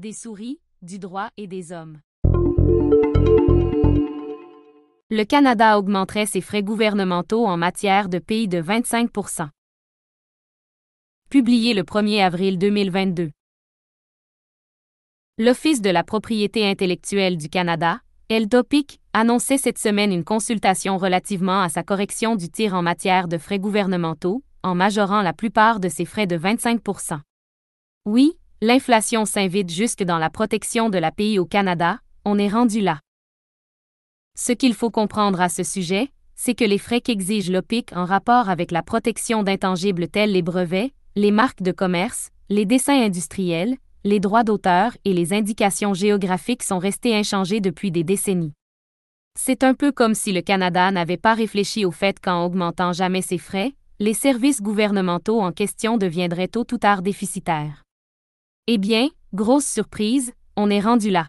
des souris, du droit et des hommes. Le Canada augmenterait ses frais gouvernementaux en matière de pays de 25% Publié le 1er avril 2022. L'Office de la propriété intellectuelle du Canada, LDOPIC, annonçait cette semaine une consultation relativement à sa correction du tir en matière de frais gouvernementaux, en majorant la plupart de ses frais de 25% Oui, l'inflation s'invite jusque dans la protection de la pays au Canada, on est rendu là. Ce qu'il faut comprendre à ce sujet, c'est que les frais qu'exige l'OPIC en rapport avec la protection d'intangibles tels les brevets, les marques de commerce, les dessins industriels, les droits d'auteur et les indications géographiques sont restés inchangés depuis des décennies. C'est un peu comme si le Canada n'avait pas réfléchi au fait qu'en augmentant jamais ses frais, les services gouvernementaux en question deviendraient tôt ou tard déficitaires. Eh bien, grosse surprise, on est rendu là.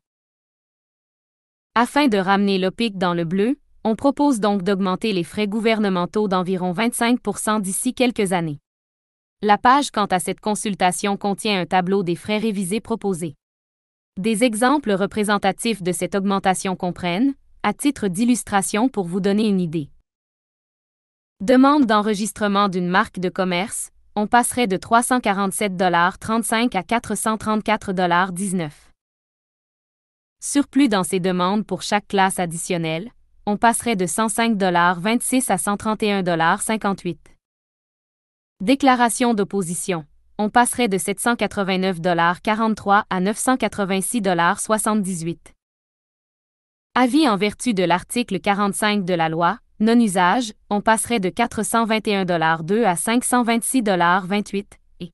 Afin de ramener l'OPIC dans le bleu, on propose donc d'augmenter les frais gouvernementaux d'environ 25% d'ici quelques années. La page quant à cette consultation contient un tableau des frais révisés proposés. Des exemples représentatifs de cette augmentation comprennent, à titre d'illustration pour vous donner une idée. Demande d'enregistrement d'une marque de commerce, on passerait de 347,35 à 434,19 Surplus dans ces demandes pour chaque classe additionnelle, on passerait de 105,26 à 131,58 Déclaration d'opposition. On passerait de 789,43 à 986,78 Avis en vertu de l'article 45 de la loi, non-usage, on passerait de 421,2 à 526,28 et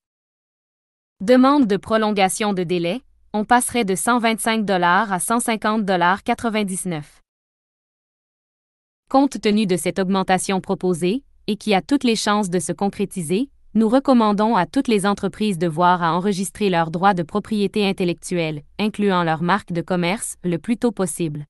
Demande de prolongation de délai, on passerait de 125 à 150,99 Compte tenu de cette augmentation proposée, et qui a toutes les chances de se concrétiser, nous recommandons à toutes les entreprises de voir à enregistrer leurs droits de propriété intellectuelle, incluant leur marque de commerce, le plus tôt possible.